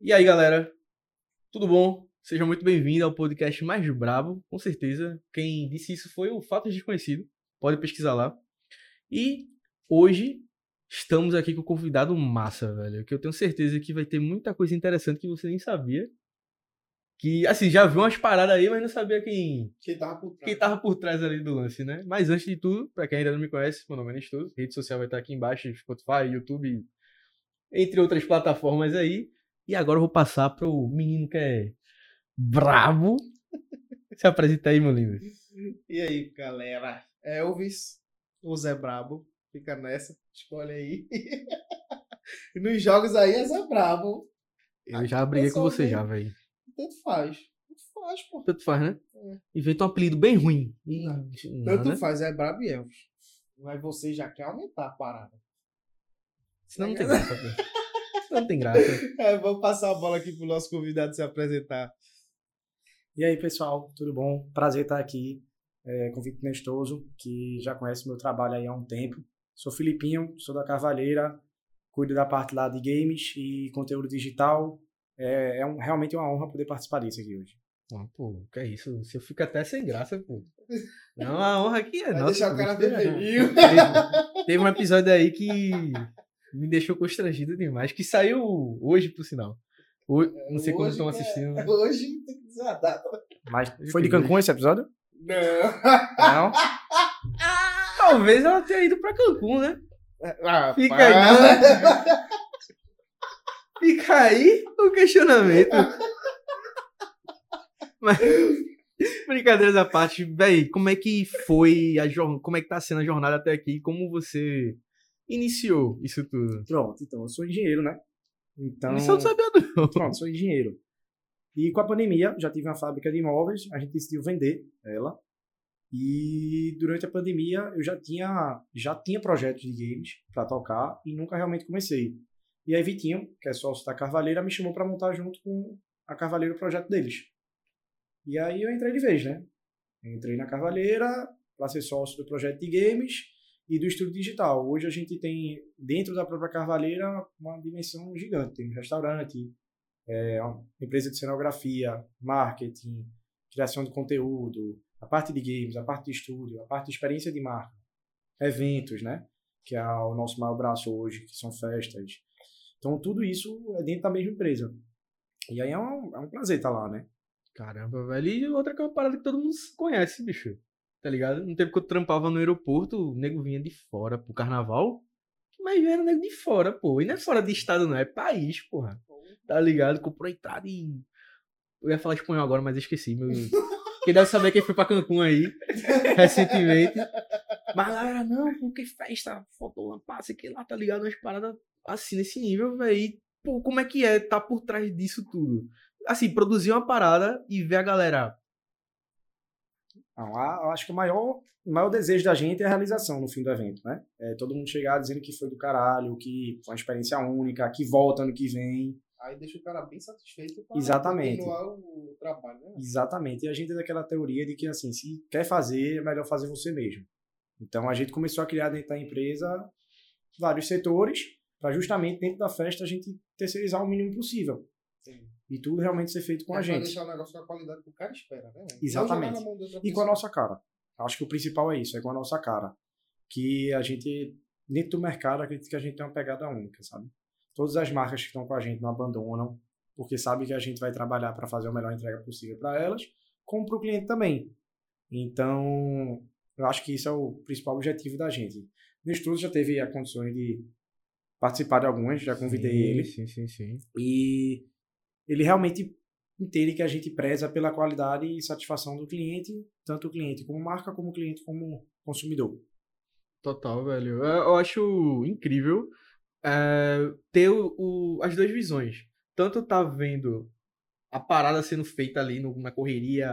E aí, galera? Tudo bom? Seja muito bem-vindo ao podcast mais brabo, com certeza. Quem disse isso foi o Fato Desconhecido. Pode pesquisar lá. E hoje estamos aqui com um convidado massa, velho. Que eu tenho certeza que vai ter muita coisa interessante que você nem sabia. Que, assim, já viu umas paradas aí, mas não sabia quem, Quem tava por trás. quem tava por trás ali do lance, né? Mas antes de tudo, pra quem ainda não me conhece, meu nome é Nestoso. Rede social vai estar aqui embaixo, Spotify, YouTube, entre outras plataformas aí. E agora eu vou passar pro menino que é brabo. Se apresenta aí, meu lindo. E aí, galera? Elvis, o Zé Brabo, fica nessa, escolhe aí. nos jogos aí é Zé Brabo. Eu já briguei com você já, velho. Tanto faz. Tanto faz, pô. Tanto faz, né? É. Inventa um apelido bem ruim. Não. Tanto né? faz, é Brabo e Elvis. Mas você já quer aumentar a parada. Senão não tem graça, não tem graça. É, vamos passar a bola aqui pro nosso convidado se apresentar. E aí, pessoal, tudo bom? Prazer estar aqui é, com o Victor Nestoso, que já conhece meu trabalho aí há um tempo. Sou Filipinho, sou da Carvalheira, cuido da parte lá de games e conteúdo digital. É, é um- realmente uma honra poder participar disso aqui hoje. Ah, pô, que é isso? Você fica até sem graça, pô. Não, a honra aqui é Vai nossa. deixar o cara vermelhinho. Teve, teve um episódio aí que me deixou constrangido demais, que saiu hoje, por sinal. Ho- não sei quando Hoje estão é- assistindo. né? Hoje tem que dizer a data. Mas Hoje foi de Cancún esse episódio? Não. Não? Talvez ela tenha ido pra Cancún, né? Ah, Fica pá. aí, Fica aí o questionamento. Mas, brincadeiras à parte, véi, como é que foi a jornada, como é que tá sendo a jornada até aqui? Como você iniciou isso tudo? Pronto, então, eu sou engenheiro, né? Então, Isso eu não sabia não. Pronto, sou engenheiro. E com a pandemia, já tive uma fábrica de imóveis, a gente decidiu vender ela. E durante a pandemia, eu já tinha, já tinha projetos de games para tocar e nunca realmente comecei. E aí Vitinho, que é sócio da Carvalheira, me chamou para montar junto com a Carvalheira o projeto deles. E aí eu entrei de vez, né? Entrei na Carvalheira para ser sócio do projeto de games e do estúdio digital. Hoje a gente tem, dentro da própria Carvalheira, uma dimensão gigante. Tem um restaurante, é, empresa de cenografia, marketing, criação de conteúdo, a parte de games, a parte de estúdio, a parte de experiência de marca, eventos, né? Que é o nosso maior braço hoje, que são festas. Então, tudo isso é dentro da mesma empresa. E aí é um, é um prazer estar lá, né? Caramba, velho. E outra que é uma parada que todo mundo conhece, bicho. Tá ligado? No tempo que eu trampava no aeroporto, o nego vinha de fora pro carnaval. Mas era nego de fora, pô. E não é fora de estado, não. É país, porra. Tá ligado? Comprou entrada e. Eu ia falar espanhol agora, mas esqueci. Meu... Quem deve saber quem foi pra Cancún aí, recentemente. Mas a galera, não, porque festa, passe que lá, tá ligado? Umas paradas assim nesse nível, velho. Pô, como é que é tá por trás disso tudo? Assim, produzir uma parada e ver a galera. Não, eu acho que o maior, o maior desejo da gente é a realização no fim do evento, né? É todo mundo chegar dizendo que foi do caralho, que foi uma experiência única, que volta ano que vem. Aí deixa o cara bem satisfeito pra Exatamente. continuar o trabalho, né? Exatamente. E a gente é daquela teoria de que, assim, se quer fazer, é melhor fazer você mesmo. Então, a gente começou a criar dentro da empresa vários setores para justamente dentro da festa a gente terceirizar o mínimo possível. Sim. E tudo realmente ser feito com É a gente. deixar o negócio com a qualidade que o cara espera, né? Exatamente. E com a nossa cara. Acho que o principal é isso, é com a nossa cara. Que a gente, dentro do mercado, acredito que a gente tem uma pegada única, sabe? Todas as marcas que estão com a gente não abandonam, porque sabe que a gente vai trabalhar para fazer a melhor entrega possível para elas, como para o cliente também. Então, eu acho que isso é o principal objetivo da gente. No estudo já teve a condições de participar de algumas, já convidei Sim, ele. Sim, sim, sim. E ele realmente entende que a gente preza pela qualidade e satisfação do cliente, tanto o cliente como marca, como o cliente como consumidor. Total, velho. Eu, acho incrível é, ter o, o- as duas visões. Tanto tá vendo a parada sendo feita ali no- na correria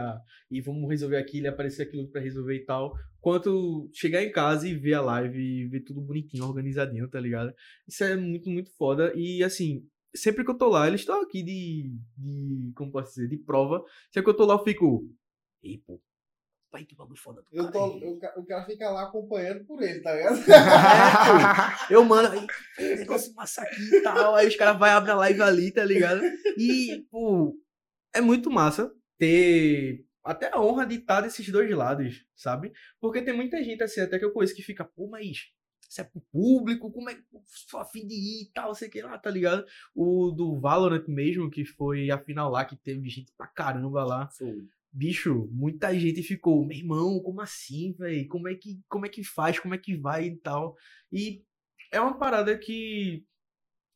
e vamos resolver aquilo e aparecer aquilo pra resolver e tal, quanto chegar em casa e ver a live e ver tudo bonitinho, organizadinho, tá ligado? Isso é muito, muito foda. E assim, sempre que eu tô lá, eles estão aqui de, de. Como posso dizer? De prova. Sempre que eu tô lá, eu fico. Ei, pô. pai, que bagulho foda do Eu tô, ca- o cara fica lá acompanhando por ele, tá ligado? Eu, mano, aí, "Tem negócio massa aqui e tal. Aí os caras vão abrir a live ali, tá ligado? E, pô, é muito massa ter até a honra de estar desses dois lados, sabe? Porque tem muita gente assim, até que eu conheço, que fica, pô, mas isso é pro público, como é que sou afim de ir e tal, sei que lá, tá ligado? O do Valorant mesmo, que foi a final lá, que teve gente pra caramba lá. Bicho, muita gente ficou, meu irmão, como assim, velho? Como é que como é que faz? Como é que vai e tal? E é uma parada que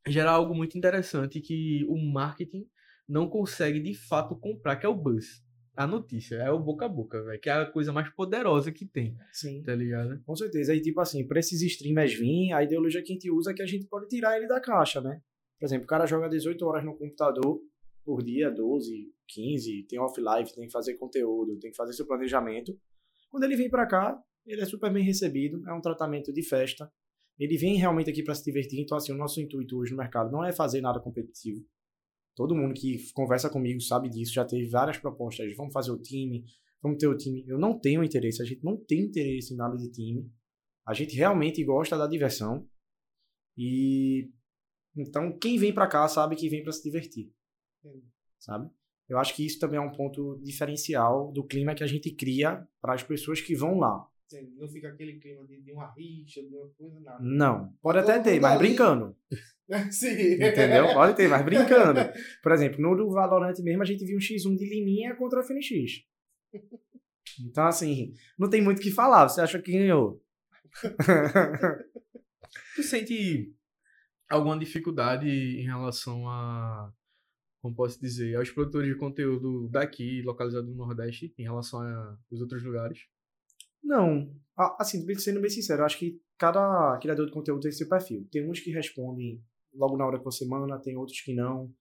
gera algo muito interessante que o marketing não consegue de fato comprar, que é o buzz. A notícia, é o boca a boca, velho, que é a coisa mais poderosa que tem, Sim. tá ligado? Com certeza. Aí, tipo assim, pra esses streamers vir, a ideologia que a gente usa é que a gente pode tirar ele da caixa, né? Por exemplo, o cara joga 18 horas no computador por dia, 12, 15, tem off-live, tem que fazer conteúdo, tem que fazer seu planejamento. Quando ele vem pra cá, ele é super bem recebido, é um tratamento de festa. Ele vem realmente aqui pra se divertir, então assim, o nosso intuito hoje no mercado não é fazer nada competitivo. Todo mundo que conversa comigo sabe disso, já teve várias propostas, vamos fazer o time, vamos ter o time. Eu não tenho interesse, a gente não tem interesse em nada de time. A gente realmente gosta da diversão. E então quem vem pra cá sabe que vem pra se divertir. Sabe? Eu acho que isso também é um ponto diferencial do clima que a gente cria para as pessoas que vão lá. Não fica aquele clima de, de uma rixa, de uma coisa, nada. Não, pode Todo até ter, mas ali. brincando. Sim. Entendeu? Pode ter, mas brincando. Por exemplo, no Valorant mesmo, a gente viu um X1 de Liminha contra a FNX. Então, assim, não tem muito o que falar. Você acha que ganhou? Tu sente alguma dificuldade em relação a, como posso dizer, aos produtores de conteúdo daqui, localizado no Nordeste, em relação aos outros lugares? Não. Assim, sendo bem sincero, acho que cada criador de conteúdo tem seu perfil. Tem uns que respondem logo na hora que você manda, tem outros que não.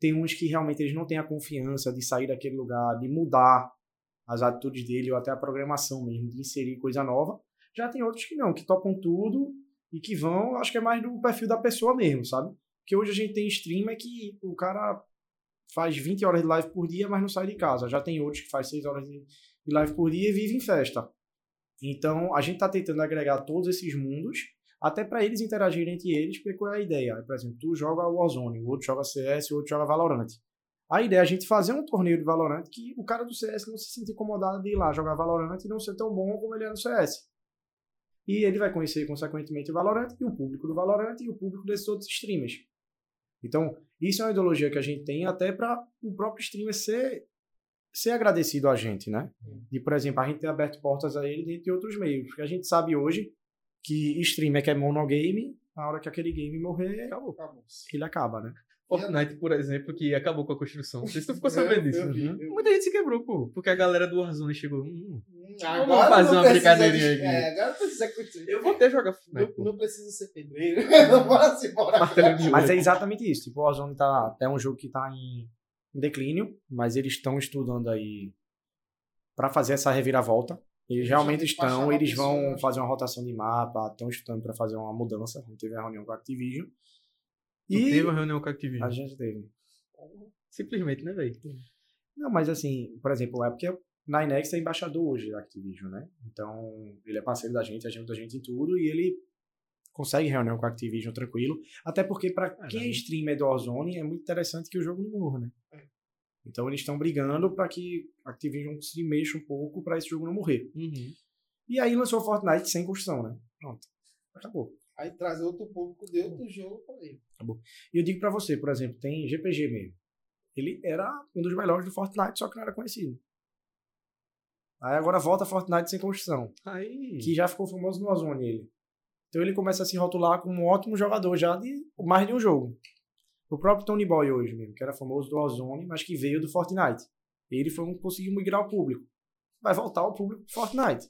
Tem uns que realmente eles não têm a confiança de sair daquele lugar, de mudar as atitudes dele ou até a programação mesmo, de inserir coisa nova. Já tem outros que não, que topam tudo e que vão, acho que é mais do perfil da pessoa mesmo, sabe? Porque hoje a gente tem streamer que o cara faz 20 horas de live por dia, mas não sai de casa. Já tem outros que faz 6 horas de live por dia e vive em festa. Então, a gente está tentando agregar todos esses mundos, até para eles interagirem entre eles, porque qual é a ideia? Por exemplo, tu joga Warzone, o outro joga CS, o outro joga Valorant. A ideia é a gente fazer um torneio de Valorant que o cara do CS não se sinta incomodado de ir lá jogar Valorant e não ser tão bom como ele é no CS. E ele vai conhecer, consequentemente, o Valorant e o público do Valorant e o público desses outros streamers. Então, isso é uma ideologia que a gente tem até para o próprio streamer ser, ser agradecido a gente, né? De, por exemplo, a gente ter aberto portas a ele dentro de outros meios. Porque a gente sabe hoje que streamer que é monogame, na hora que aquele game morrer, Acabou. Acabou. ele acaba, né? Fortnite, por exemplo, que acabou com a construção. Não sei se tu ficou sabendo disso. Uhum. Muita gente se quebrou, pô. Porque a galera do Warzone chegou. Hum, Hum, Vamos fazer não uma brincadeirinha de- aqui. É, agora não precisa acontecer. eu vou até jogar Não, Fortnite. não precisa ser pedreiro. bora se bora. Martelo de Mas é exatamente isso. Tipo, o Warzone tá, é um jogo que tá em, em declínio, mas eles estão estudando aí para fazer essa reviravolta. Eles Eles realmente estão, eles vão pessoa. fazer uma rotação de mapa, estão estudando para fazer uma mudança. A gente teve a reunião com a Activision. Tu E teve uma reunião com a Activision. a gente teve. Simplesmente, né, velho? Não, mas assim, por exemplo, é porque Ninex é embaixador hoje da Activision, né? Então, ele é parceiro da gente, ajuda a gente em tudo e ele consegue reunião com a Activision tranquilo. Até porque, para quem é streamer do Warzone, é muito interessante que o jogo não morra, né? Então, eles estão brigando para que a Activision se mexa um pouco para esse jogo não morrer. Uhum. E aí lançou Fortnite sem construção, né? Pronto. Acabou. Aí trazer outro público de outro jogo pra ele. E eu digo pra você, por exemplo, tem GPG mesmo. Ele era um dos melhores do Fortnite, só que não era conhecido. Aí agora volta Fortnite sem construção. Aí. que já ficou famoso no Warzone ele. Então ele começa a se rotular como um ótimo jogador já de mais de um jogo. O próprio Tony Boy hoje mesmo, que era famoso do Warzone, mas que veio do Fortnite. Ele foi um que conseguiu migrar o público. Vai voltar o público do Fortnite.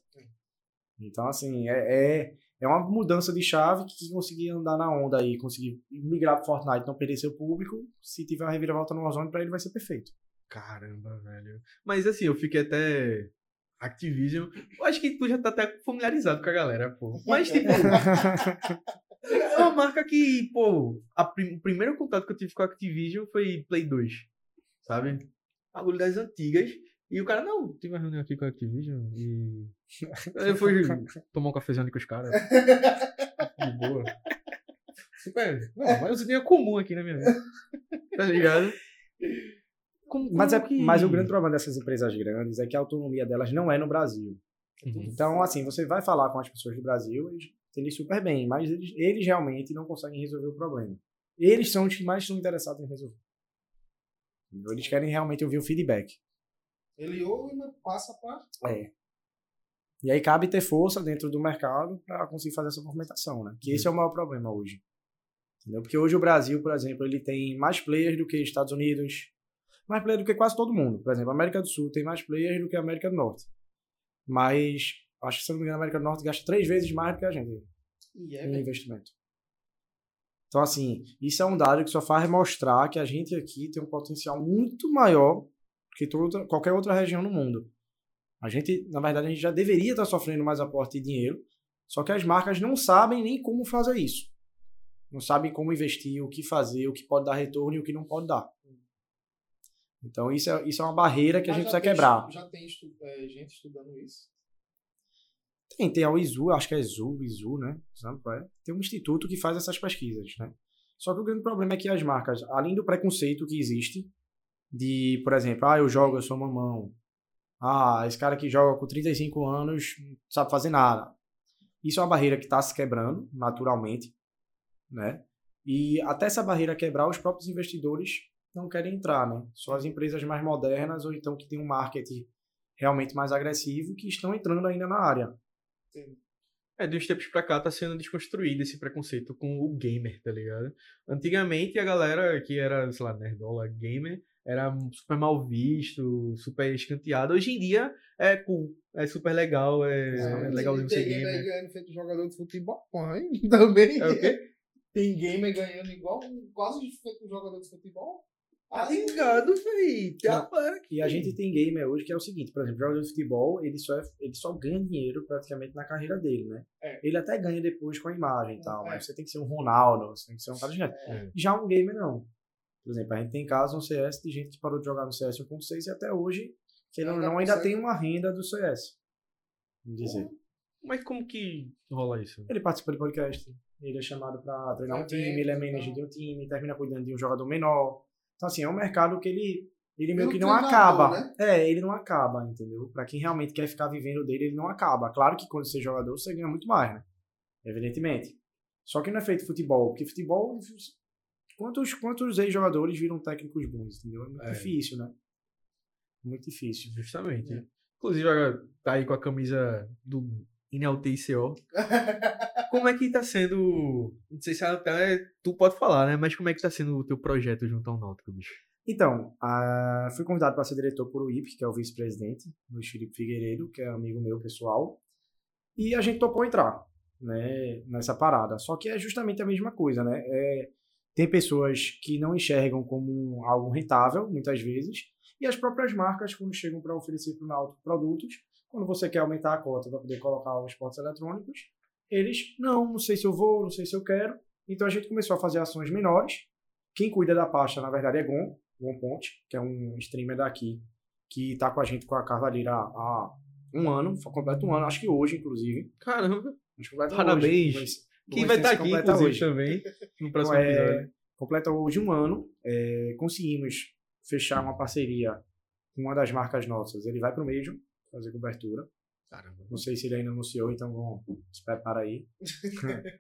Então, assim, é, é, é uma mudança de chave que conseguir andar na onda aí, conseguir migrar pro Fortnite, não perder seu público. Se tiver uma reviravolta no Warzone, pra ele vai ser perfeito. Caramba, velho. Mas assim, eu fiquei até. Activision. Eu acho que tu já tá até familiarizado com a galera, pô. Mas, tipo, é uma marca que, pô, prim- o primeiro contato que eu tive com a Activision foi Play 2. Sabe? Bagulho das antigas. E o cara, não, tive uma reunião aqui com a Activision e. Eu fui tomar um cafezinho ali com os caras. De boa. Super. Não, mas isso é comum aqui na minha vida. Tá ligado? Como- Mas, é, que- mas o grande problema dessas empresas grandes é que a autonomia delas não é no Brasil. Uhum. Então, assim, você vai falar com as pessoas do Brasil, eles entendem super bem, mas eles, eles realmente não conseguem resolver o problema. Eles são os que mais estão interessados em resolver. Eles querem realmente ouvir o feedback. Ele ouve e passa pra. É. E aí cabe ter força dentro do mercado para conseguir fazer essa movimentação, né? Que esse é o maior problema hoje. Entendeu? Porque hoje o Brasil, por exemplo, ele tem mais players do que Estados Unidos, mais players do que quase todo mundo. Por exemplo, a América do Sul tem mais players do que a América do Norte. Mas, acho que se não me engano, a América do Norte gasta três vezes mais do que a gente E é, em investimento. Então, assim, isso é um dado que só faz mostrar que a gente aqui tem um potencial muito maior que toda, qualquer outra região no mundo. A gente, na verdade, a gente já deveria estar sofrendo mais aporte de dinheiro, só que as marcas não sabem nem como fazer isso. Não sabem como investir, o que fazer, o que pode dar retorno e o que não pode dar. Então, isso é, isso é uma barreira que a Mas gente já precisa tem quebrar. Já tem estu- é, gente estudando isso. Tem, tem a ISU, acho que é ISU, ISU, né? É? Tem um instituto que faz essas pesquisas, né? Só que o grande problema é que as marcas, além do preconceito que existe, de, por exemplo, ah, eu jogo, eu sou mamão. Ah, esse cara que joga com 35 anos não sabe fazer nada. Isso é uma barreira que está se quebrando, naturalmente, né? E até essa barreira quebrar, os próprios investidores não querem entrar, né? Só as empresas mais modernas ou então que tem um marketing realmente mais agressivo que estão entrando ainda na área. É, de uns tempos pra cá tá sendo desconstruído esse preconceito com o gamer, tá ligado? Antigamente a galera que era, sei lá, nerdola gamer era super mal visto, super escanteado. Hoje em dia é cool, é super legal, é, é legalzinho tem ser gamer gamer. ganhando feito jogador de futebol. Põe também. É o quê? Tem gamer ganhando igual, quase feito um jogador de futebol. Tá ligado, véi. Tem a para E a gente tem gamer hoje que é o seguinte, por exemplo, jogador de futebol, ele só, é- ele só ganha dinheiro praticamente na carreira dele, né? É. Ele até ganha depois com a imagem e tal, É. mas você tem que ser um Ronaldo, você tem que ser um cara de É. Já um gamer não. Por exemplo, a gente tem casos no CS de gente que parou de jogar no CS 1.6 e até hoje, que não, Ainda não ainda consegue. tem uma renda do CS. Vamos dizer. Mas como que rola isso? Ele participa de podcast, ele é chamado pra treinar um time, ele é então. manager de um time, termina cuidando de um jogador menor. Então, assim, é um mercado que ele, ele meio Pelo que não treinador, acaba. né? É, ele não acaba, entendeu? Pra quem realmente quer ficar vivendo dele, ele não acaba. Claro que quando você é jogador, você ganha muito mais, né? Evidentemente. Só que não é feito futebol, porque futebol. Quantos, quantos ex-jogadores viram técnicos bons, entendeu? É muito É. difícil, né? Muito difícil. Justamente. É. Inclusive, agora tá aí com a camisa do INLTICO. Como é que tá sendo. Não sei se até tu pode falar, né? Mas como é que tá sendo o teu projeto junto ao Náutico, bicho? Então, fui convidado para ser diretor por o IP, que é o vice-presidente, Luiz Felipe Figueiredo, que é amigo meu pessoal. E a gente topou entrar né, nessa parada. Só que é justamente a mesma coisa, né? É, tem pessoas que não enxergam como algo rentável, muitas vezes, e as próprias marcas, quando chegam para oferecer para o Náutico produtos, quando você quer aumentar a cota para poder colocar os esportes eletrônicos, eles, não, não sei se eu vou, não sei se eu quero. Então a gente começou a fazer ações menores. Quem cuida da pasta, na verdade, é Gon, Gon Ponte, que é um streamer daqui, que tá com a gente com a Carvalheira há um ano, foi completo um ano, acho que hoje, inclusive. Caramba! Acho que Parabéns. hoje. Vai- Quem o vai estar aqui, completa inclusive, hoje. também, no próximo É, episódio. completa hoje um ano. é, conseguimos fechar uma parceria com uma das marcas nossas. Ele vai pro Major fazer cobertura. Caramba. Não sei se ele ainda anunciou, então vamos, se prepara aí.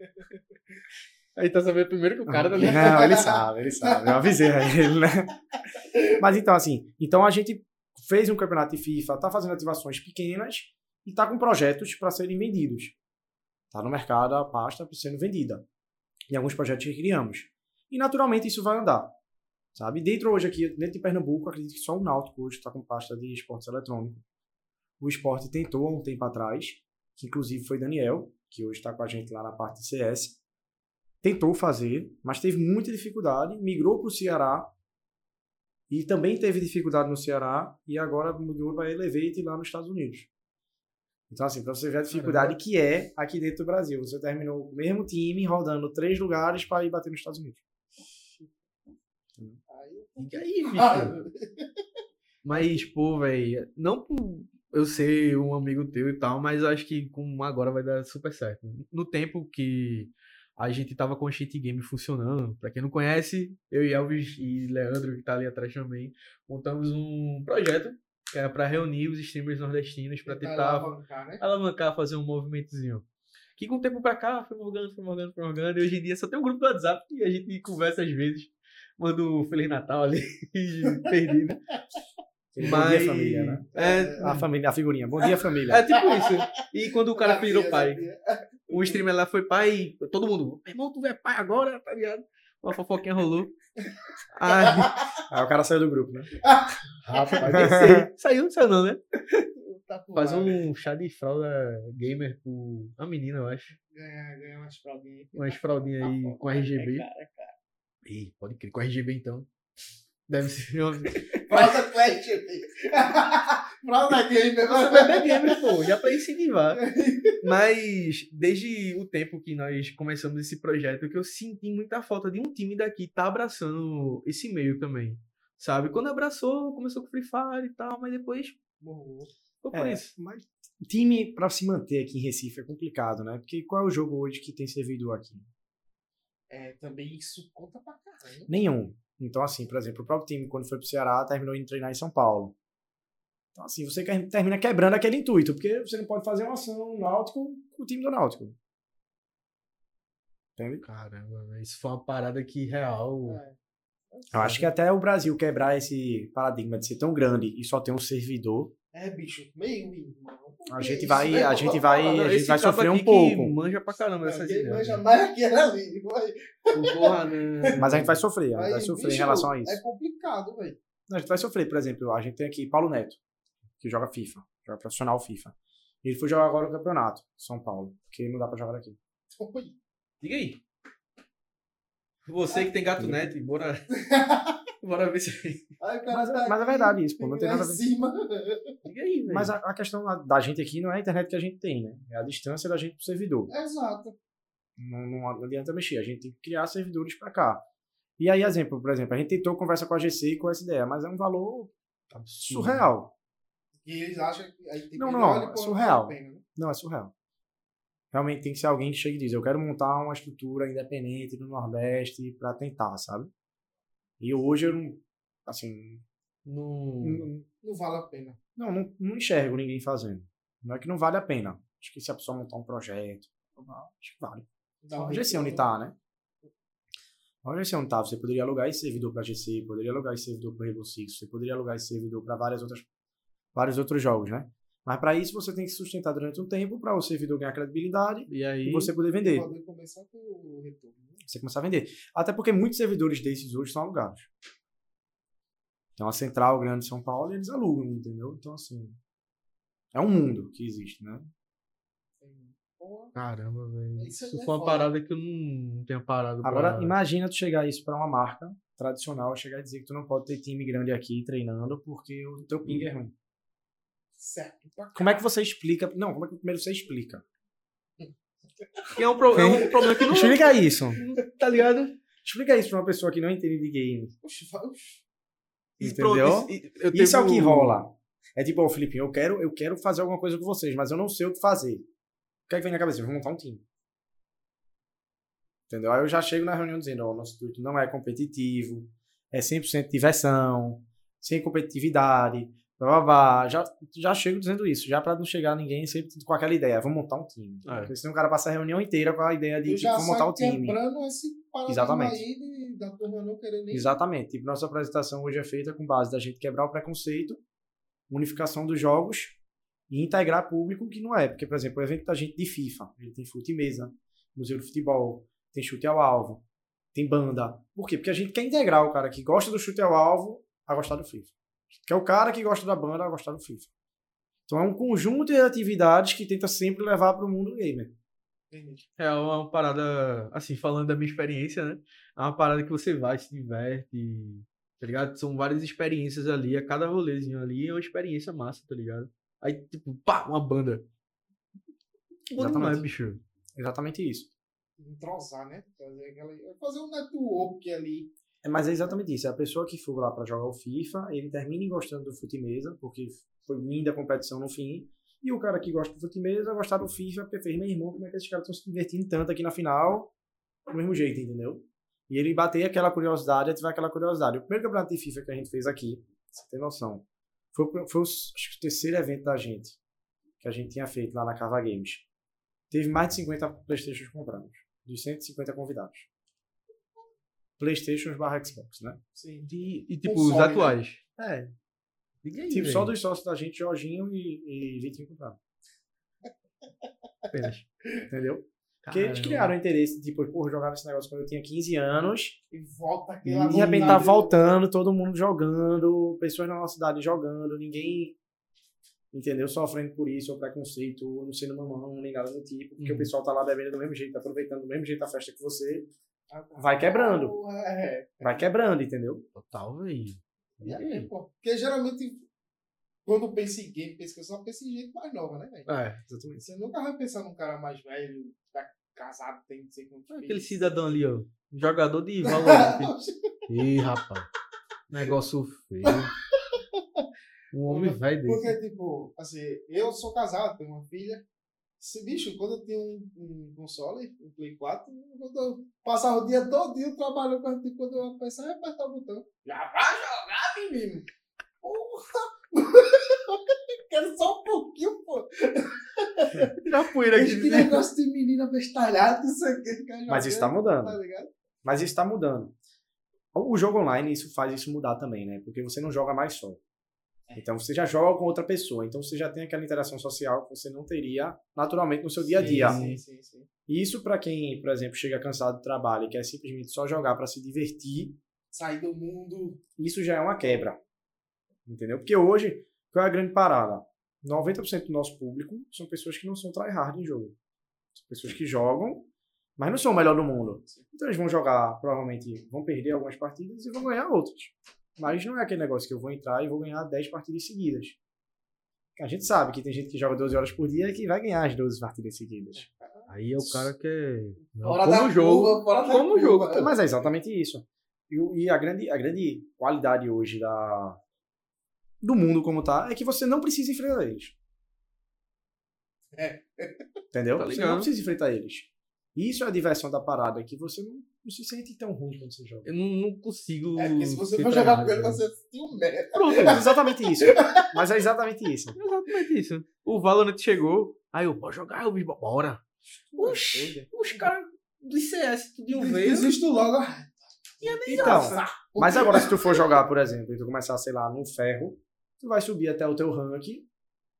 Aí tá sabendo primeiro que o cara tá ali. Não, ele sabe, ele sabe. Eu avisei a ele, né? Mas então, assim, então a gente fez um campeonato de FIFA, tá fazendo ativações pequenas e tá com projetos para serem vendidos. Tá no mercado a pasta sendo vendida. E alguns projetos que criamos. E naturalmente isso vai andar. Sabe? Dentro hoje aqui, dentro de Pernambuco, acredito que só o Náutico hoje está com pasta de esportes eletrônicos. O esporte tentou há um tempo atrás, que inclusive foi Daniel, que hoje está com a gente lá na parte de CS tentou fazer, mas teve muita dificuldade, migrou para o Ceará e também teve dificuldade no Ceará e agora migrou para Elevate lá nos Estados Unidos. Então, assim, para você ver a dificuldade que é aqui dentro do Brasil. Você terminou o mesmo time rodando três lugares para ir bater nos Estados Unidos. Aí, E aí, Ah, bicho? Mas, pô, velho, não por eu ser um amigo teu e tal, mas acho que com agora vai dar super certo. No tempo que a gente tava com o Cheat Game funcionando, pra quem não conhece, eu e Elvis e Leandro, que tá ali atrás também, montamos um projeto que era pra reunir os streamers nordestinos pra Tentar tentar alavancar, né? alavancar, fazer um movimentozinho. Que com o tempo pra cá, foi morgando, foi morgando, foi morgando. E hoje em dia só tem um grupo do WhatsApp e a gente conversa às vezes. Manda um Feliz Natal ali, perdido. Bom Mas. dia, família, né? É, A família, a figurinha. Bom dia, família. é tipo isso. E quando o cara virou pai, o streamer lá foi pai, todo mundo, meu irmão, tu é pai agora, tá ligado? Uma fofoquinha rolou. Aí, Aí o cara saiu do grupo, né? rapaz. Saiu, não saiu não, né? Tá Faz lá, né? um chá de fralda gamer pro. Uma menina, eu acho. Ganhar, ganhar umas fraldinhas. Umas fraldinhas aí Ah, com é, RGB. cara, cara. Ih, pode crer, com RGB então. Deve ser. Fralda Clash. Fralda Gamer. Você vai ver gamer, pô, já pra incentivar. Mas desde o tempo que nós começamos esse projeto, que eu senti muita falta de um time daqui tá abraçando esse meio também. Sabe? Quando abraçou, começou com Free Fire e tal, mas depois Morrou. ficou por É, isso. mas time pra se manter aqui em Recife é complicado, né? Porque qual é o jogo hoje que tem servidor aqui? É, também isso conta pra caralho. Nenhum. Então, assim, por exemplo, o próprio time, quando foi pro Ceará, terminou indo treinar em São Paulo. Então, assim, você termina quebrando aquele intuito, porque você não pode fazer uma ação no Náutico com o time do Náutico. Entende? Caramba, isso foi uma parada que real. É. Eu acho que até o Brasil quebrar esse paradigma de ser tão grande e só ter um servidor, É, bicho, meio irmão. a Que gente isso, vai, né? a gente vai, Não, a gente vai sofrer um pouco. Manja pra caramba dessas Quem ideias. manja né? mais aqui era ali. Né? Mas a gente vai sofrer, a gente vai sofrer em bicho, relação a isso. É complicado, velho. A gente vai sofrer, por exemplo, a gente tem aqui Paulo Neto, que joga FIFA, joga profissional FIFA. Ele foi jogar agora o campeonato, São Paulo, porque não dá pra jogar daqui. Diga aí. Você que tem gato net, bora. bora ver se. Aí o cara Mas, é- tá mas é verdade isso, pô, não tem nada a ver. cima. Aí. Mas a, a questão da- gente aqui não é a internet que a gente tem, né? É a distância da gente pro servidor. Exato. Não, não adianta mexer, a gente tem que criar servidores pra cá. E aí, exemplo, por exemplo, a gente tentou conversa com a GC e com a SDE, mas é um valor surreal. E eles acham que aí tem Não, que não, olha, é surreal. né? Não, é surreal. Realmente tem que ser alguém que chegue e diz, eu quero montar uma estrutura independente no Nordeste pra tentar, sabe? E hoje eu não, assim, Não. não, Não vale a pena. não, não, não enxergo ninguém fazendo. Não é que não vale a pena. Acho que se a pessoa montar um projeto, acho que vale. Dá um A GC onde tá, né? A GC onde tá, você poderia alugar esse servidor pra GC, poderia alugar esse servidor pro Rainbow Six, você poderia alugar esse servidor pra várias outras, vários outros jogos, né? Mas pra isso você tem que se sustentar durante um tempo pra o servidor ganhar credibilidade E aí. e você poder vender. Poder começar com o retorno. né? Você começar a vender. Até porque muitos servidores desses hoje são alugados. Então a central grande de São Paulo eles alugam, entendeu? Então assim, é um mundo que existe, né? Caramba, velho. Isso Isso é foi uma foda. parada que eu não, tenho parado Agora, pra... imagina tu chegar isso pra uma marca tradicional, chegar e dizer que tu não pode ter time grande aqui treinando porque o teu ping é ruim. Certo. pra Como é que você explica? Não, como é que primeiro você explica? É um, pro- é um problema que não... Explica isso. Tá ligado? Explica isso pra uma pessoa que não entende de game. Entendeu? isso- é o que rola. É tipo, ô Felipe, eu quero, eu quero fazer alguma coisa com vocês, mas eu não sei o que fazer. O que é que vem na cabeça? Eu vou montar um time. Entendeu? Aí eu já chego na reunião dizendo, ó, nosso intuito não é competitivo, é 100% diversão, sem competitividade, Já, já chego dizendo isso, já pra não chegar ninguém sempre com aquela ideia, vamos montar um time. É. Porque senão o cara passa a reunião inteira com a ideia de, tipo, vamos montar o time. quebrando esse Exatamente. aí de, da turma não querer nem... Exatamente. Tipo, nossa apresentação hoje é feita com base da gente quebrar o preconceito, unificação dos jogos e integrar público que não é. Porque, por exemplo, o evento da gente de FIFA, ele tem fute mesa, museu de futebol, tem chute ao alvo, tem banda. Por quê? Porque a gente quer integrar o cara que gosta do chute ao alvo a gostar do FIFA. Que é o cara que gosta da banda a gostar do FIFA. Então é um conjunto de atividades que tenta sempre levar para o mundo gamer. É uma parada, assim, falando da minha experiência, né? É uma parada que você vai, se diverte, tá ligado? São várias experiências ali, a cada rolezinho ali é uma experiência massa, tá ligado? Aí, tipo, pá, uma banda. Bom demais, Exatamente. bicho. Exatamente isso. Entrosar, né? Fazer, aquela... fazer um network ali. É, mas é exatamente isso. É a pessoa que for lá pra jogar o FIFA, ele termina gostando do futimesa, porque foi linda a competição no fim. E o cara que gosta do futimesa vai gostar do FIFA, porque fez, meu irmão, como é que esses caras estão se divertindo tanto aqui na final, do mesmo jeito, entendeu? E ele bater aquela curiosidade, ativar aquela curiosidade. O primeiro campeonato de FIFA que a gente fez aqui, você tem noção, foi, foi acho que o terceiro evento da gente, que a gente tinha feito lá na Cava Games. Teve mais de 50 Playstations comprados, de 150 convidados. Playstations barra Xbox, né? Sim. E, e, tipo, Console, os né? atuais. É, Diga aí, tipo, velho. só dos sócios da gente, Jorginho e, e Vitinho compraram. Apenas. Entendeu? Porque eles criaram interesse, tipo, porra, eu jogava esse negócio quando eu tinha 15 anos, E volta e aquela de repente tá voltando, todo mundo jogando, pessoas na nossa cidade jogando, ninguém, entendeu, sofrendo por isso, ou preconceito, ou não sendo mamão, nem nada do tipo, porque Uhum. o pessoal tá lá bebendo do mesmo jeito, tá aproveitando do mesmo jeito a festa que você. Vai quebrando, É, vai quebrando, entendeu? Total, velho. é, é, pô. Porque geralmente, quando pensa em game, pensa que eu só penso em gente mais nova, né, velho? É. Exatamente. Você nunca vai pensar num cara mais velho, tá casado, tem não sei quantos Aquele cidadão ali, ó. Jogador de Valorant. Ih, rapaz. Negócio feio. Um homem velho desse. Porque, tipo, assim, eu sou casado, tenho uma filha. Esse bicho, quando eu tinha um, um console, um Play 4, quando eu passava o dia todo trabalhando, quando, tipo, quando eu pensava em apertar o botão. Já vai jogar, menino! Porra! Quero só um pouquinho, pô. Tirar poeira aqui. Que negócio de menina bestalhada, não sei o que. ficar Mas isso tá mudando. Tá ligado? Mas isso tá mudando. O jogo online, isso faz isso mudar também, né? Porque você não joga mais só. Então você já joga com outra pessoa, então você já tem aquela interação social que você não teria naturalmente no seu dia a dia. Sim, sim, sim. E isso pra quem, por exemplo, chega cansado do trabalho e quer simplesmente só jogar pra se divertir, Sair do mundo. isso já é uma quebra. Entendeu? Porque hoje, qual é a grande parada? 90% do nosso público são pessoas que não são tryhard em jogo. São pessoas que jogam, mas não são o melhor do mundo. Então eles vão jogar, provavelmente vão perder algumas partidas e vão ganhar outras. Mas não é aquele negócio que eu vou entrar e vou ganhar 10 partidas seguidas. A gente sabe que tem gente que joga 12 horas por dia e que vai ganhar as 12 partidas seguidas. Aí é o cara que é. Não, Fora como da o jogo. curva, fora da como o curva. jogo. Mas é exatamente isso. E, e a, grande, a grande qualidade hoje da, do mundo como tá é que você não precisa enfrentar eles. É. Entendeu? Tá você não precisa enfrentar eles. Isso é a diversão da parada, que você não, não se sente tão ruim quando você joga. Eu não, não consigo. É porque se você for jogar com ele, você tem um merda. Pronto. É exatamente isso. Mas é exatamente isso. Exatamente isso. O Valorant chegou. Aí eu, pode jogar, eu, bicho, bora. Oxi, os caras do CS tudinho veio. Desisto logo. Então, mas agora se tu for jogar, por exemplo, e tu começar, sei lá, num ferro, tu vai subir até o teu rank,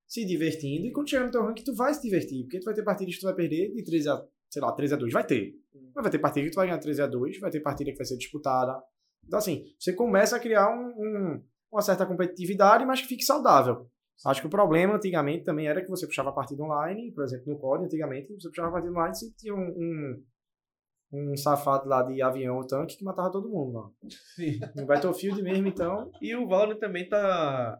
se divertindo, e quando chegar no teu rank, tu vai se divertir, porque tu vai ter partidas que tu vai perder de 13 a, sei lá, 13 a 2, vai ter. Mas vai ter partida que tu vai ganhar 13 a 2, vai ter partida que vai ser disputada. Então assim, você começa a criar um, um- uma certa competitividade, mas que fique saudável. Acho que o problema antigamente também era que você puxava a partida online, por exemplo, no COD, antigamente, você puxava a partida online e tinha um, um, um safado lá de avião ou tanque que matava todo mundo, mano. Sim. No Battlefield mesmo, então. E o Valorant também tá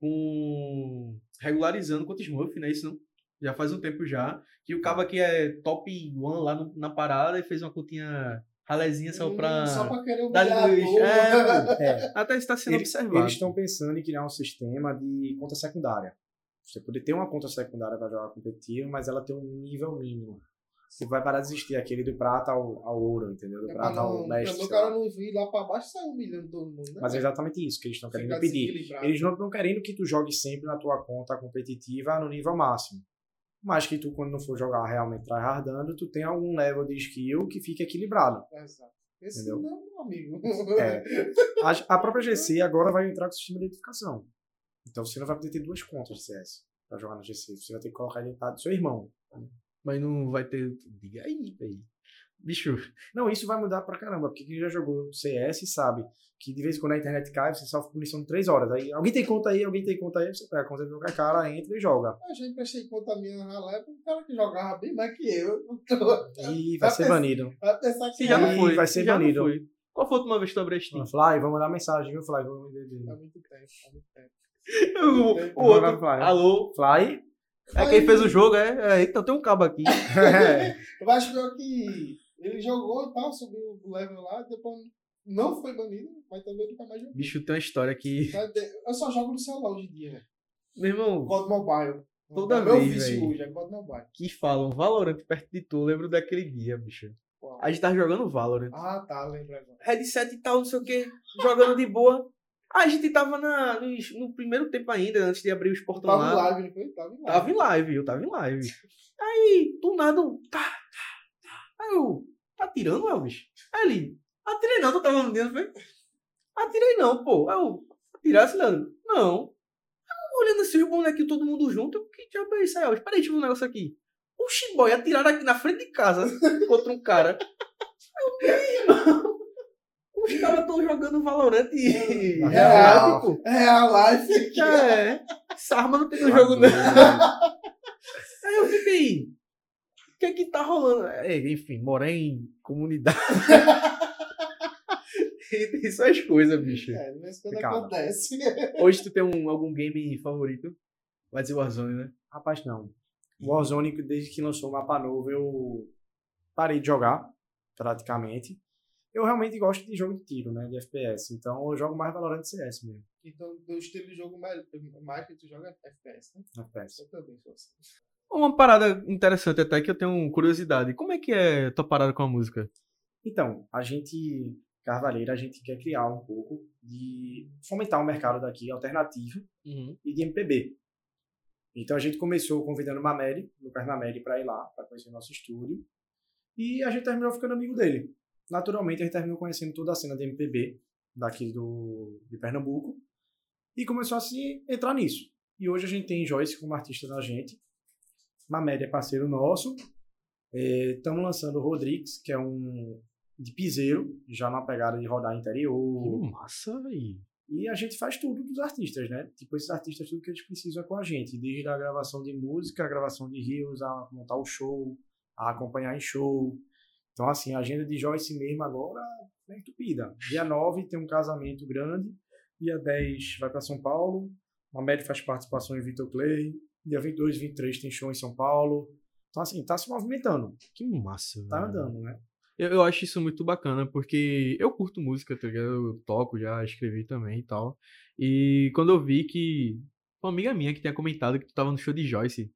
com regularizando contra Smurf, né? Isso não? Já faz um tempo já. Que o cabo que é top 1 lá no- na parada e fez uma continha ralezinha só pra. Hum, Só pra querer dar luz. É, É, Até está sendo eles observado. estão pensando em criar um sistema de conta secundária. Você poder ter uma conta secundária para jogar competitivo, mas ela tem um nível mínimo. Você vai parar de existir aquele do prata ao, ao ouro, entendeu? Do É pra prata ao não, mestre. pra o cara não vir lá pra baixo e sair humilhando todo mundo, né? Mas é exatamente isso que eles estão querendo pedir. Eles não estão querendo que tu jogue sempre na tua conta competitiva no nível máximo. Mas que tu, quando não for jogar realmente tryhardando, tu tem algum level de skill que fique equilibrado. Exato. Esse Entendeu? não, meu amigo. É. A, a própria GC agora vai entrar com o sistema de identificação. Então você não vai poder ter duas contas de CS pra jogar na GC. Você vai ter que colocar a identidade do seu irmão. Mas não vai ter. Diga aí, velho. Bicho, Não, isso vai mudar pra caramba, porque quem já jogou CS sabe que de vez em quando a internet cai, você sofre punição de 3 horas. Aí alguém tem conta aí, alguém tem conta aí, você pega a conta de qualquer cara, entra e joga. Eu já emprestei conta minha na pra um cara que jogava bem mais que eu. E vai ser pensar- banido. Vai pensar que já não Aí foi. vai ser não banido. foi. Qual foi a última vez que tu abriu a Steam? Fly, vou mandar mensagem, viu, Fly? Vou mandar Há muito tempo, há muito tempo. o, o outro. Fly. Alô? Fly? É quem fez o jogo, é? é então tem um cabo aqui. É. Eu acho que ele jogou e tal, subiu o level lá, depois Não foi banido, mas também nunca mais joguei. Bicho, tem uma história que. Eu só jogo no celular hoje em dia, velho. Meu irmão, COD Mobile. Toda meu vez, vício velho. hoje é COD Mobile. que falam Valorant perto de tu, eu lembro daquele dia, bicho. A gente tava jogando Valorant. Ah, tá, lembra agora. Headset e tal, não sei o que, jogando de boa. A gente tava na, no, no primeiro tempo ainda, antes de abrir os portões Tava em live, não foi? Tava em live. Tava em live, eu tava em live. Aí, do nada, tá. Aí eu, tá atirando, Elvis? Aí ele, atirei não, tu tava no dedo, foi? Atirei não, pô. Aí eu, atirasse, Leandro? Não. Eu olhando assim, os bonequinhos, todo mundo junto, eu, que diabo é isso aí, Elvis? Peraí, deixa eu ver um negócio aqui. O Chiboy atiraram aqui na frente de casa contra um cara. Aí eu, meu irmão, os caras estão jogando Valorant e... Real. É a live aqui. Já é. Essa arma não tem no jogo, não. Aí eu fiquei. O que é que tá rolando? É, enfim, morar em comunidade. e tem essas coisas, bicho. É, vez em quando Calma. acontece. Hoje tu tem um, algum game favorito? Vai dizer Warzone, né? Rapaz, não. Warzone, desde que lançou o mapa novo, eu parei de jogar, praticamente. Eu realmente gosto de jogo de tiro, né? De FPS. Então eu jogo mais Valorant CS mesmo. Então, do estilo de jogo mais, mais que tu joga é FPS, né? FPS. Eu também sou assim. Uma parada interessante até que eu tenho curiosidade. Como é que é tua parada com a música? Então, a gente, Carvalheira, a gente quer criar um pouco de fomentar um mercado daqui alternativo e de MPB. Então a gente começou convidando o Mameli, no Pernameli, para ir lá, para conhecer nosso estúdio. E a gente terminou ficando amigo dele. Naturalmente, a gente terminou conhecendo toda a cena de MPB daqui do, de Pernambuco. E começou a se entrar nisso. E hoje a gente tem Joyce como artista da gente. Mameli é parceiro nosso. Estamos lançando o Rodrigues, que é um de piseiro, já na pegada de rodar interior. Que massa, velho. E a gente faz tudo dos artistas, né? Tipo, esses artistas, tudo que eles precisam é com a gente. Desde a gravação de música, a gravação de rios, a montar o show, a acompanhar em show. Então, assim, a agenda de Joyce mesmo agora é entupida. Dia 9 tem um casamento grande. Dia 10 vai para São Paulo. A Med faz participação em Vitor Clay. Dia 22 e 23 tem show em São Paulo. Então, assim, tá se movimentando. Que massa, Tá velho. andando, né? Eu, eu acho isso muito bacana, porque eu curto música, tá ligado? Eu toco, já escrevi também e tal. E quando eu vi que uma amiga minha que tinha comentado que tu tava no show de Joyce.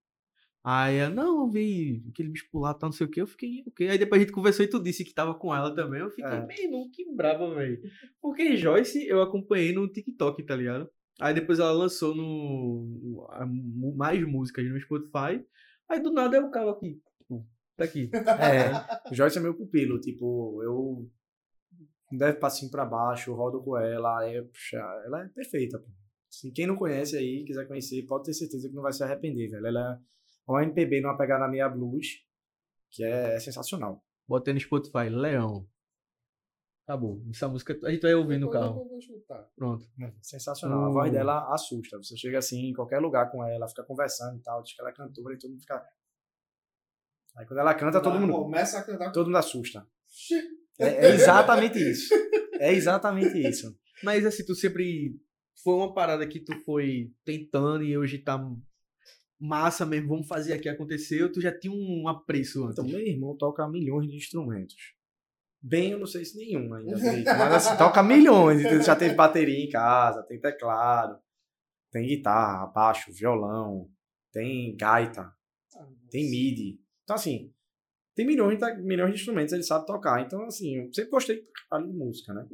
Aí ela, não, eu vi aquele bicho pular, tal, não sei o que. Eu fiquei, ok. Aí depois a gente conversou e tu disse que tava com ela também. Eu fiquei, É. meu irmão, que brava, velho. Porque Joyce eu acompanhei no TikTok, tá ligado? Aí depois ela lançou no, no- mais músicas no Spotify. Aí do nada eu ficava aqui, tipo, tá aqui. É, o Joyce é meu pupilo, tipo, eu deve passinho pra baixo, rodo com ela, é, puxa, ela é perfeita, pô. Assim, quem não conhece aí, quiser conhecer, pode ter certeza que não vai se arrepender, velho. Ela é uma MPB numa pegada meia blues, que é sensacional. Botei no Spotify, Leão. Acabou. Essa música a gente vai ouvir no carro. Eu vou escutar. Pronto. É sensacional. A Hum. voz dela assusta. Você chega assim, em qualquer lugar com ela, fica conversando e tal, diz que ela é cantora e todo mundo fica... Aí quando ela canta, todo mundo, Começa a cantar. todo mundo assusta. É, é exatamente isso. É exatamente isso. Mas assim, tu sempre. Foi uma parada que tu foi tentando e hoje tá massa mesmo, vamos fazer aqui acontecer. Ou tu já tinha um apreço antes? Então, meu irmão toca milhões de instrumentos. Bem, eu não sei se nenhum ainda mas assim, toca milhões. Já teve bateria em casa, tem teclado, tem guitarra, baixo, violão, tem gaita, tem MIDI. Então, assim, tem milhões de, milhões de instrumentos, ele sabe tocar. Então, assim, eu sempre gostei de música, né?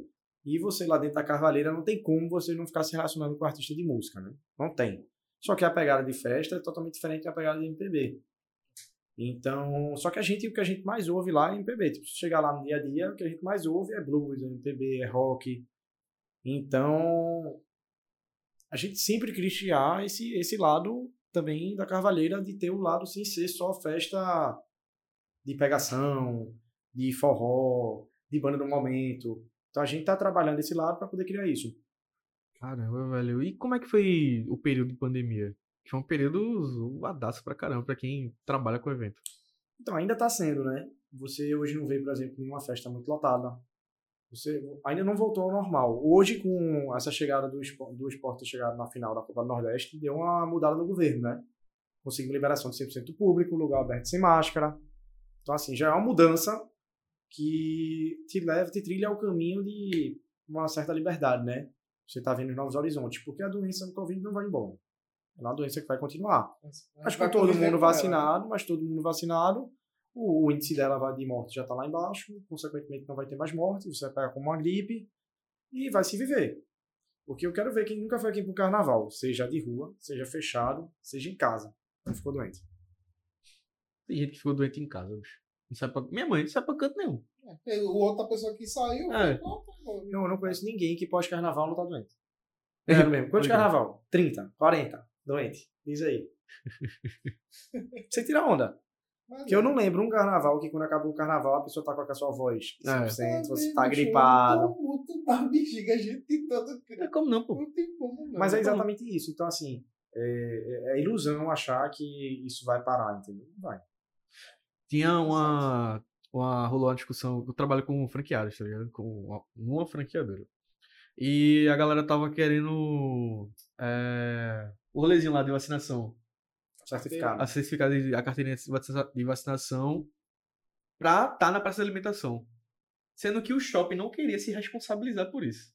E você lá dentro da Carvalheira não tem como você não ficar se relacionando com artista de música, né? Não tem. Só que a pegada de festa é totalmente diferente da pegada de MPB. Então, só que a gente, o que a gente mais ouve lá é MPB. Tipo, se chegar lá no dia a dia, o que a gente mais ouve é blues, é MPB, é rock. Então, a gente sempre quis esse, esse lado também da Carvalheira de ter o lado sem ser só festa de pegação, de forró, de banda do momento. Então a gente tá trabalhando esse lado para poder criar isso. Caramba, velho. E como é que foi o período de pandemia? Foi um período zoadaço pra caramba, pra quem trabalha com evento. Então ainda tá sendo, né? Você hoje não vê, por exemplo, nenhuma festa muito lotada. Você ainda não voltou ao normal. Hoje, com essa chegada do esporte, do esporte chegado na final da Copa do Nordeste, deu uma mudada no governo, né? Conseguimos liberação de 100% do público, lugar aberto sem máscara. Então, assim, já é uma mudança que te leva, te trilha ao caminho de uma certa liberdade, né? Você tá vendo novos horizontes, porque a doença do Covid não vai embora. É uma doença que vai continuar. Mas com todo mundo vacinado, mas todo mundo vacinado, o, o índice dela vai de morte já está lá embaixo, consequentemente não vai ter mais morte, você vai pegar como uma gripe e vai se viver. Porque eu quero ver quem nunca foi aqui pro carnaval, seja de rua, seja fechado, seja em casa, não ficou doente. Tem gente que ficou doente em casa, bicho. Não sai pra... Minha mãe não sai pra canto nenhum. É, o outra pessoa que saiu, É. Não, eu não conheço ninguém que pós-carnaval não tá doente. É mesmo. Quantos carnaval? 30, 40, doente. Diz aí. Você tira onda. Mas Que eu não lembro um carnaval que quando acabou o carnaval a pessoa tá com a sua voz 100%, é, você tá gripado. Bexiga, a gente todo Não é como não, pô. Não tem como, não. Mas é exatamente isso. Então, assim, é, é ilusão achar que isso vai parar, entendeu? Não vai. Tinha uma, uma. Rolou uma discussão. Eu trabalho com franqueados, tá ligado? Com uma, uma franqueadora. E a galera tava querendo. É, o rolezinho lá de vacinação. Certificado. A certificado de, a carteirinha de vacina- de vacinação pra estar na praça de alimentação. Sendo que o shopping não queria se responsabilizar por isso.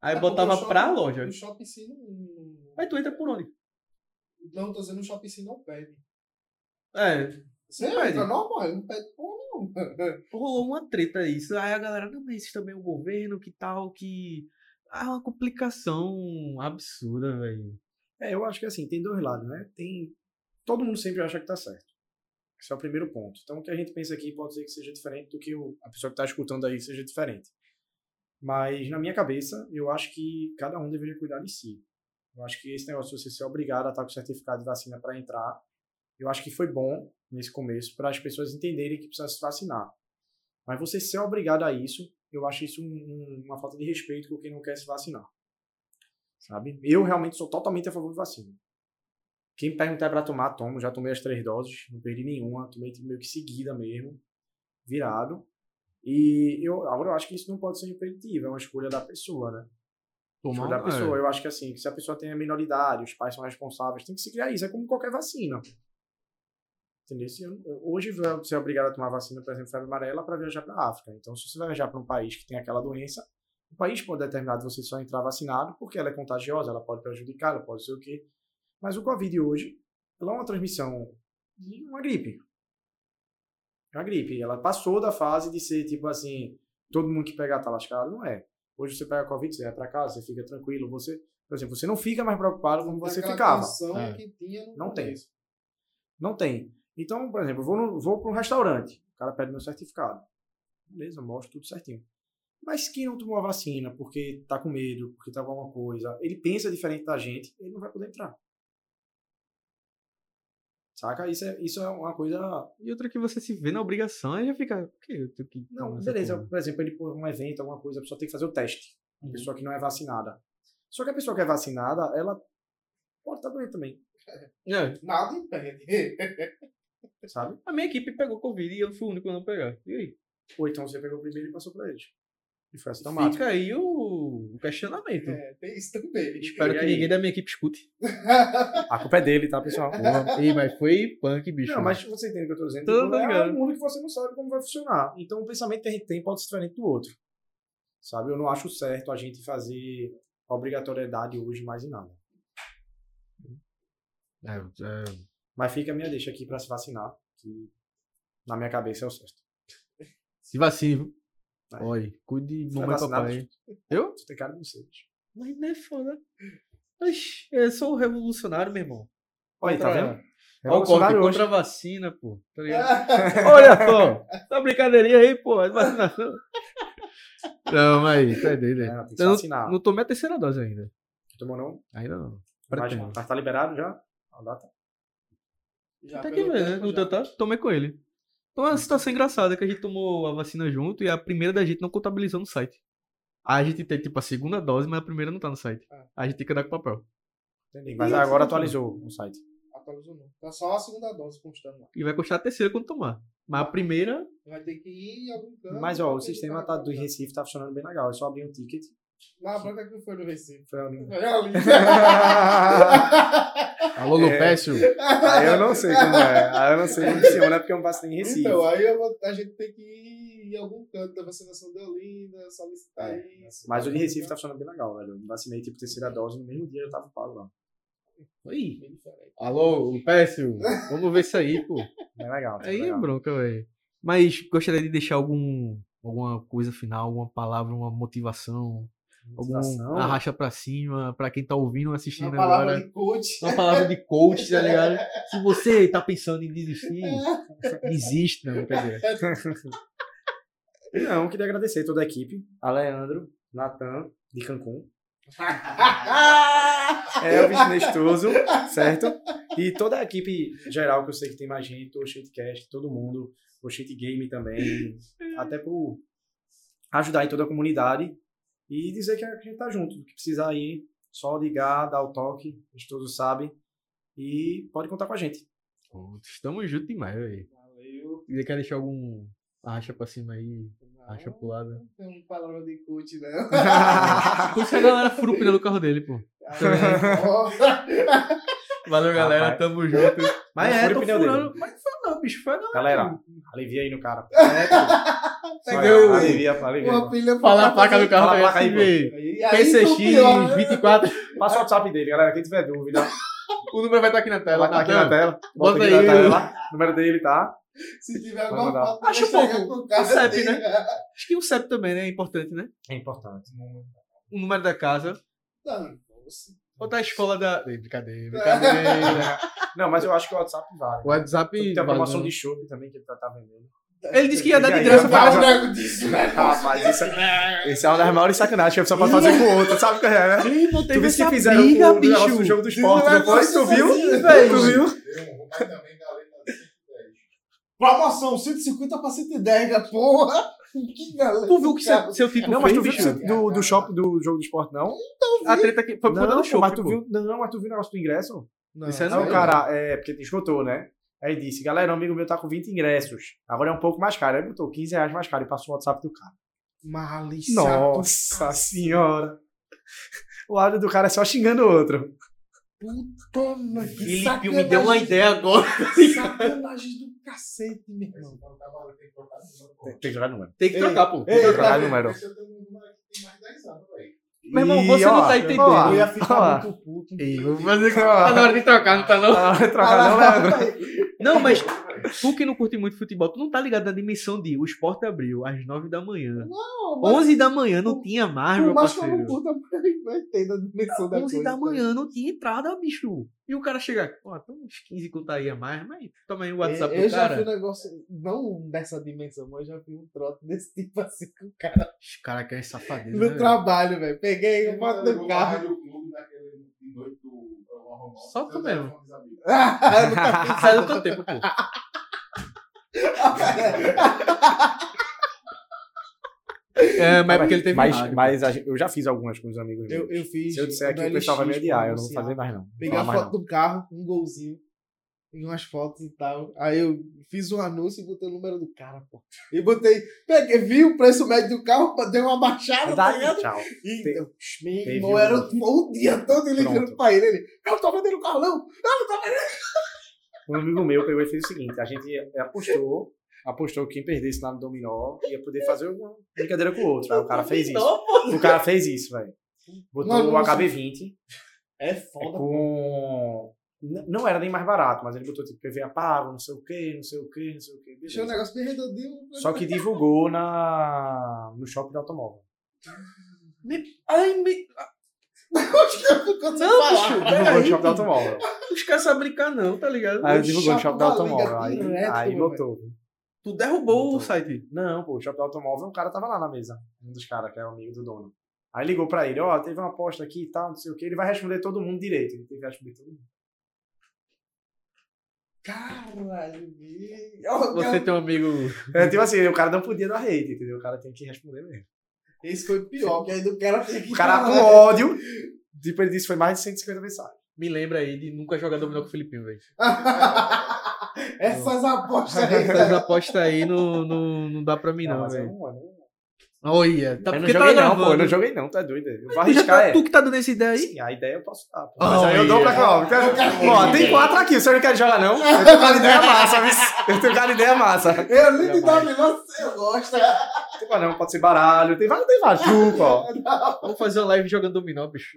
Aí É, botava o pra shopping- loja. O shopping em si não. Aí tu entra por onde? Não, tô dizendo o shopping em si não pede. É, Você Não entra normal, ele não pede porra não. rolou uma treta isso. Aí a galera, não, mas isso também é o governo, que tal, que. Ah, é uma complicação absurda, velho. É, eu acho que assim, tem dois lados, né? Tem. Todo mundo sempre acha que tá certo. Esse é o primeiro ponto. Então, o que a gente pensa aqui pode ser que seja diferente do que o- a pessoa que está escutando aí seja diferente. Mas, na minha cabeça, eu acho que cada um deveria cuidar de si. Eu acho que esse negócio de você ser obrigado a estar com certificado de vacina para entrar, eu acho que foi bom nesse começo para as pessoas entenderem que precisa se vacinar. Mas você ser obrigado a isso, eu acho isso um- um- uma falta de respeito com quem não quer se vacinar. Sabe? Eu realmente sou totalmente a favor de vacina. Quem perguntar para tomar, tomo. Já tomei as três doses, não perdi nenhuma. Tomei meio que seguida mesmo, virado. E eu, agora eu acho que isso não pode ser impeditivo, é uma escolha da pessoa, né? Tomar da pessoa. é. Eu acho que assim, se a pessoa tem a minoridade, os pais são responsáveis, tem que se criar isso. É como qualquer vacina. Entendeu? Se eu- eu- hoje você é obrigado a tomar vacina, por exemplo, febre amarela, para viajar para a África. Então, se você vai viajar para um país que tem aquela doença, o país pode determinar de você só entrar vacinado, porque ela é contagiosa, ela pode prejudicar, ela pode ser o quê. Mas o Covid hoje, ela é uma transmissão de uma gripe. É uma gripe. Ela passou da fase de ser tipo assim, todo mundo que pegar tá lascado, não é. Hoje você pega Covid, você vai para casa, você fica tranquilo, você, por exemplo, você não fica mais preocupado como você ficava. É. que tinha no Não tem. Não tem. Então, por exemplo, eu vou, no, vou para um restaurante, o cara pede meu certificado. Beleza, eu mostro tudo certinho. Mas quem não tomou a vacina porque tá com medo, porque tá com alguma coisa, ele pensa diferente da gente, ele não vai poder entrar. Saca? Isso é, isso é uma coisa. E outra que você se vê na obrigação, aí já fica. "Por que eu tenho que. Não, beleza. porra?" Por exemplo, ele por um evento, alguma coisa, a pessoa tem que fazer o teste. A Uhum. pessoa que não é vacinada. Só que a pessoa que é vacinada, ela pode estar doente também, É, Nada impede. sabe? a minha equipe pegou Covid e eu fui o único a não pegar. E aí? Ou então você pegou primeiro e passou pra eles. E foi assintomático. Fica aí o, o questionamento. É, tem isso também. Espero E que aí? ninguém da minha equipe escute. A culpa é dele, tá, pessoal? Porra, Ei, mas foi punk, bicho. Não, mas você entende o que eu tô dizendo? Tô Tipo, é ligado. um mundo que você não sabe como vai funcionar. Então o pensamento que a gente tem pode ser diferente do outro. Sabe? Eu não acho certo a gente fazer obrigatoriedade hoje mais em nada. É, é, Mas fica a minha deixa aqui pra se vacinar, que na minha cabeça é o certo. se vacine, viu? É. Olha, cuide de Você é mamãe e vacinado? papai. Eu? Você tem cara de você. bicho. Mas não é foda. Oxi, eu sou o revolucionário, meu irmão. Olha tá vendo? Olha o corte Revolucionário hoje. contra a vacina, pô. Tá? Olha só, essa brincadeirinha aí, pô, é vacinação. Não, mas tá doido, É, né? Eu não, vacinar. não tomei a terceira dose ainda. Tomou não? Ainda não. Mas, mas tá liberado já? A data? Já Até que pelo ver, né? já. teu tá? Tomei com ele. Então é uma situação engraçada que a gente tomou a vacina junto e a primeira da gente não contabilizou no site. A gente tem tipo a segunda dose, mas a primeira não tá no site. Aí a gente tem que andar com papel. Entendi. Mas Isso, agora atualizou o site. Atualizou não. Tá só a segunda dose constando lá. E vai custar a terceira quando tomar. Mas a primeira. Vai ter que ir em algum canto. Mas ó, o sistema tá, pagar do Recife tá funcionando bem legal. É só abrir um ticket. Mas a branca que foi no Recife. Foi ali. Foi ali. Alô, É. Lupécio. Aí eu não sei como é. Aí eu não sei como funciona porque eu não passei em Recife. Então, aí eu a gente tem que ir em algum canto da vacinação de Olinda, solicitar É, isso. Mas o de Recife tá funcionando bem legal, velho. Eu vacinei tipo terceira dose no mesmo dia eu tava pago lá. Oi. Alô, o Péssimo. Vamos ver isso aí, pô. Bem legal. tá Aí é legal. bronca, velho. Mas gostaria de deixar algum, alguma coisa final, alguma palavra, uma motivação, algum arracha pra cima, pra quem tá ouvindo, assistindo Uma palavra agora. de coach. Uma palavra de coach, tá ligado? Se você tá pensando em desistir, desiste, não, quer dizer. Não, queria agradecer toda a equipe. A Leandro, Natan, de Cancún. Elvis Nestoso, certo? E toda a equipe geral, que eu sei que tem mais gente, o Shitecast, todo mundo, o Shit Game também, até por ajudar em toda a comunidade e dizer que a gente tá junto, que precisar aí, só ligar, dar o toque, a gente todos sabem, e pode contar com a gente. Estamos juntos demais, velho. Valeu. E quer deixar algum arracha pra cima aí, arracha pro lado. Não tem uma palavra de coach, não. Por isso que a galera fura o pneu do carro dele, pô. Valeu, galera. Rapaz. Tamo junto. Mas Não é, fura tô o pneu furando. dele. Mas não foi não, bicho. Foi a galera. Galera, alivia aí no cara. É. Pegou uma pilha Fala a placa do carro Fala a aí, placa aí, aí, PCX pior, né? 24. Passa o WhatsApp dele, galera. Quem tiver dúvida, O número vai estar aqui na tela. tá aqui na tela. Bota Bota aqui aí. na tela. O número dele, tá? Se tiver alguma foto, Acho pouco. o O CEP, dele. Acho que o CEP também, né? É importante, né? É importante. O número da casa. Não, Ou da escola da. Ei, Brincadeira, brincadeira. Não, mas eu acho que o WhatsApp vale. O WhatsApp. Tem a promoção vale, de shopping também que ele tá, tá vendendo. Ele disse que ia dar de graça pra disso, né? Rapaz, isso é, esse é uma das maiores sacanagens que a pessoa pode fazer com o outro, sabe o que é, né? Ih, não Tu teve viu que essa fizeram briga, o do bicho. jogo do esporte, Não não é foi? Tu viu? assim, Tu viu? Deu mas também galeta de 110. Promoção, 150 pra 110, né? porra! Que galera. Tu viu o que seu, seu título Não, mas fez, tu viu bicho? do, do shopping do jogo do esporte, não? A treta que foi por conta Não, do show. mas tu viu, não, mas tu viu o negócio do ingresso? Não, é não, o cara, é, porque esgotou, né? Aí disse, galera, um amigo meu tá com 20 ingressos. Agora é um pouco mais caro. Aí botou 15 reais mais caro e passou o WhatsApp do cara. Malícia. Nossa senhora. O áudio do cara é só xingando o outro. Puta, mano. que Felipe me deu uma ideia agora. Sacanagem do cacete, meu irmão. Trabalha, tem que trocar de número. Tem que jogar número. Tem que trocar, pô. Trocar tá- número. Eu tenho um número que tem mais de 10 anos, velho. Meu irmão, E, você não ó, tá entendendo. ó, Eu ia ó, ficar muito puto. Tá na hora de trocar, não tá não? Ah, vai trocar não, Leandro. Não, mas tu que não curte muito futebol, tu não tá ligado na dimensão de o esporte abriu às 9 da manhã. Não, mas 11 da manhã não tinha mais, meu mais que eu parceiro. não curta, mas entendo a dimensão da 11 coisa. da manhã não tinha entrada, bicho. E o cara chega, ó, tem uns 15 contaria a mais, mas toma aí o WhatsApp eu, do eu já cara. vi um negócio, não dessa dimensão, mas eu já vi um trote desse tipo assim com o cara Os caras querem safadeza. no né, trabalho, velho. Peguei o foto do carro. Só tu mesmo. Ah, eu nunca? Sai do teu tempo, pô. É, mas é porque ele teve mas, a eu já fiz algumas com os amigos Eu, meus. eu fiz. Se eu disser aqui, o pessoal vai me LX, odiar. Eu não vou fazer mais, não. Peguei a mais, foto do carro, um golzinho. Peguei umas fotos e tal. Aí eu fiz um anúncio e botei o número do cara, pô. E botei, peguei, vi o preço médio do carro, dei uma baixada, não. tá ligado? tchau. E Te- eu, meu irmão, um- era o, o dia todo ele ligando pra ele. Ele, eu não tô vendendo o carro, não. Eu não tô vendendo. Um amigo meu pegou e fez o seguinte: a gente apostou, apostou que quem perdesse lá no dominó ia poder fazer uma brincadeira com o outro. Aí o cara fez isso. O cara fez isso, velho. Botou Não, o não HB20 É foda. com. Não era nem mais barato, mas ele botou tipo PVA pago, não sei o que, não sei o que, não sei o que. Deixei um negócio bem redondinho. Só que divulgou na, no shopping do automóvel. Ai, me... Ficou sem Não, bicho. Divulgou no shopping do automóvel. Os caras sabem brincar não, tá ligado? Aí eu O divulgou no shopping do da automóvel. Aí, direto, aí botou. Tu derrubou o Então. site. Não, pô, o shopping do automóvel, o cara tava lá na mesa. Um dos caras, que é o amigo do dono. Aí ligou pra ele, ó, teve uma aposta aqui e tal, não sei o que. Ele vai responder todo mundo direito. Ele tem que responder todo mundo. Caralho. Você tem um amigo. É, tipo assim, o cara não podia dar hate, entendeu? O cara tem que responder mesmo. Esse foi pior, que aí do cara tem que. O cara com ódio, tipo, ele disse foi mais de 150 mensagens. Me lembra aí de nunca jogar dominó com o Filipinho, velho. Essas apostas aí. Essas apostas aí não, não, não dá pra mim, não, velho. Olha, tá eu não porque tá joguei não, gravando. pô. Eu não joguei não, tá doido. Eu vou arriscar, tá, é. tu que tá dando essa ideia aí? Sim, a ideia eu posso dar, pô. Mas aí eu dou pra cá, ó. Tem quatro aqui, o senhor não quer jogar não? Eu tenho cara de ideia massa, viu? Eu tenho cara de ideia massa. Eu nem te dou você eu gosto. Tem qual não, pode ser baralho, tem vários, tem vários. Ó. Vamos fazer uma live jogando dominó, bicho.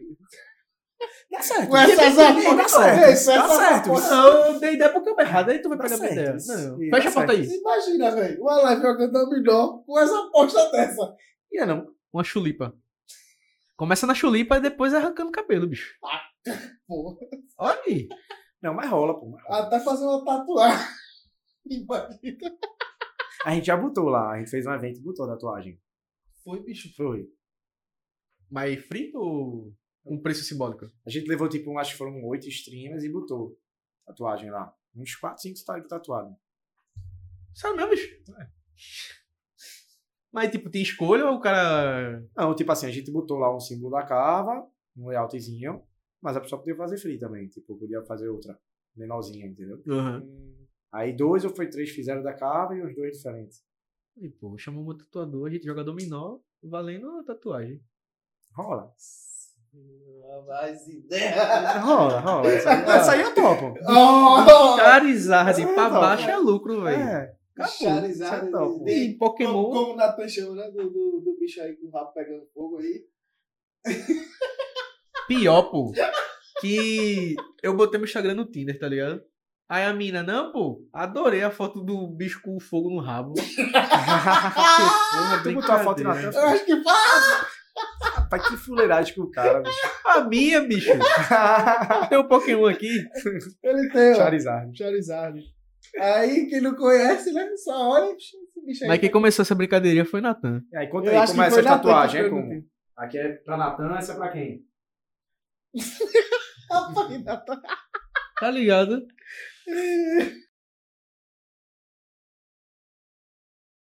Dá certo. Com essas Dá apostas, certo. Dá certo. Não, eu dei ideia pro câmbio errado, aí tu vai Dá pegar minha certo, ideia. Não, fecha dá a porta aí. Imagina, velho, uma live jogando dominó com essa aposta dessa. Ia não. Uma chulipa. Começa na chulipa e depois arrancando o cabelo, bicho. Porra. Olha aí. Não, mas rola, pô. mas rola. Até fazer uma tatuagem. Imagina. A gente já botou lá, a gente fez um evento e botou a tatuagem. Foi, bicho. Foi. Mas frito ou um preço simbólico? A gente levou, tipo, um- acho que foram oito streamers e botou tatuagem lá. Uns quatro, cinco estavam tatuados. Sério mesmo, bicho? Mas, tipo, tem escolha ou o cara. Não, tipo assim, a gente botou lá um símbolo da cava, um layoutzinho, mas a pessoa podia fazer free também. Tipo, podia fazer outra, menorzinha, entendeu? Aí dois ou foi três fizeram da cava e os dois diferentes. E, pô, chamamos um tatuador, a gente joga dominó, valendo a tatuagem. Rola. Mais ideia. Rola, rola. Essa, essa aí eu topo. Oh! Charizard É, pra então. baixo é lucro, velho. É. Charizard. Isso é E Pokémon. Como, como o Natan chama, né? Do, do, do bicho aí com o rabo pegando fogo aí. Pior, pô. Que eu botei meu Instagram no Tinder, tá ligado? Aí a mina, não, pô, adorei a foto do bicho com fogo no rabo. Porra, Tu botou a foto na tela. Eu acho que faz. Rapaz, que fuleiragem com o cara, bicho. A minha, bicho. Tem um Pokémon aqui. Ele tem, ó. Charizard. Charizard. Aí, quem não conhece, né? Só olha esse bicho aí. Mas quem começou essa brincadeirinha foi Natan. E aí, conta Eu aí como é essa tatuagem, é como? Aqui é pra Natan, essa é pra quem? Rapaz, Natan. Tá ligado?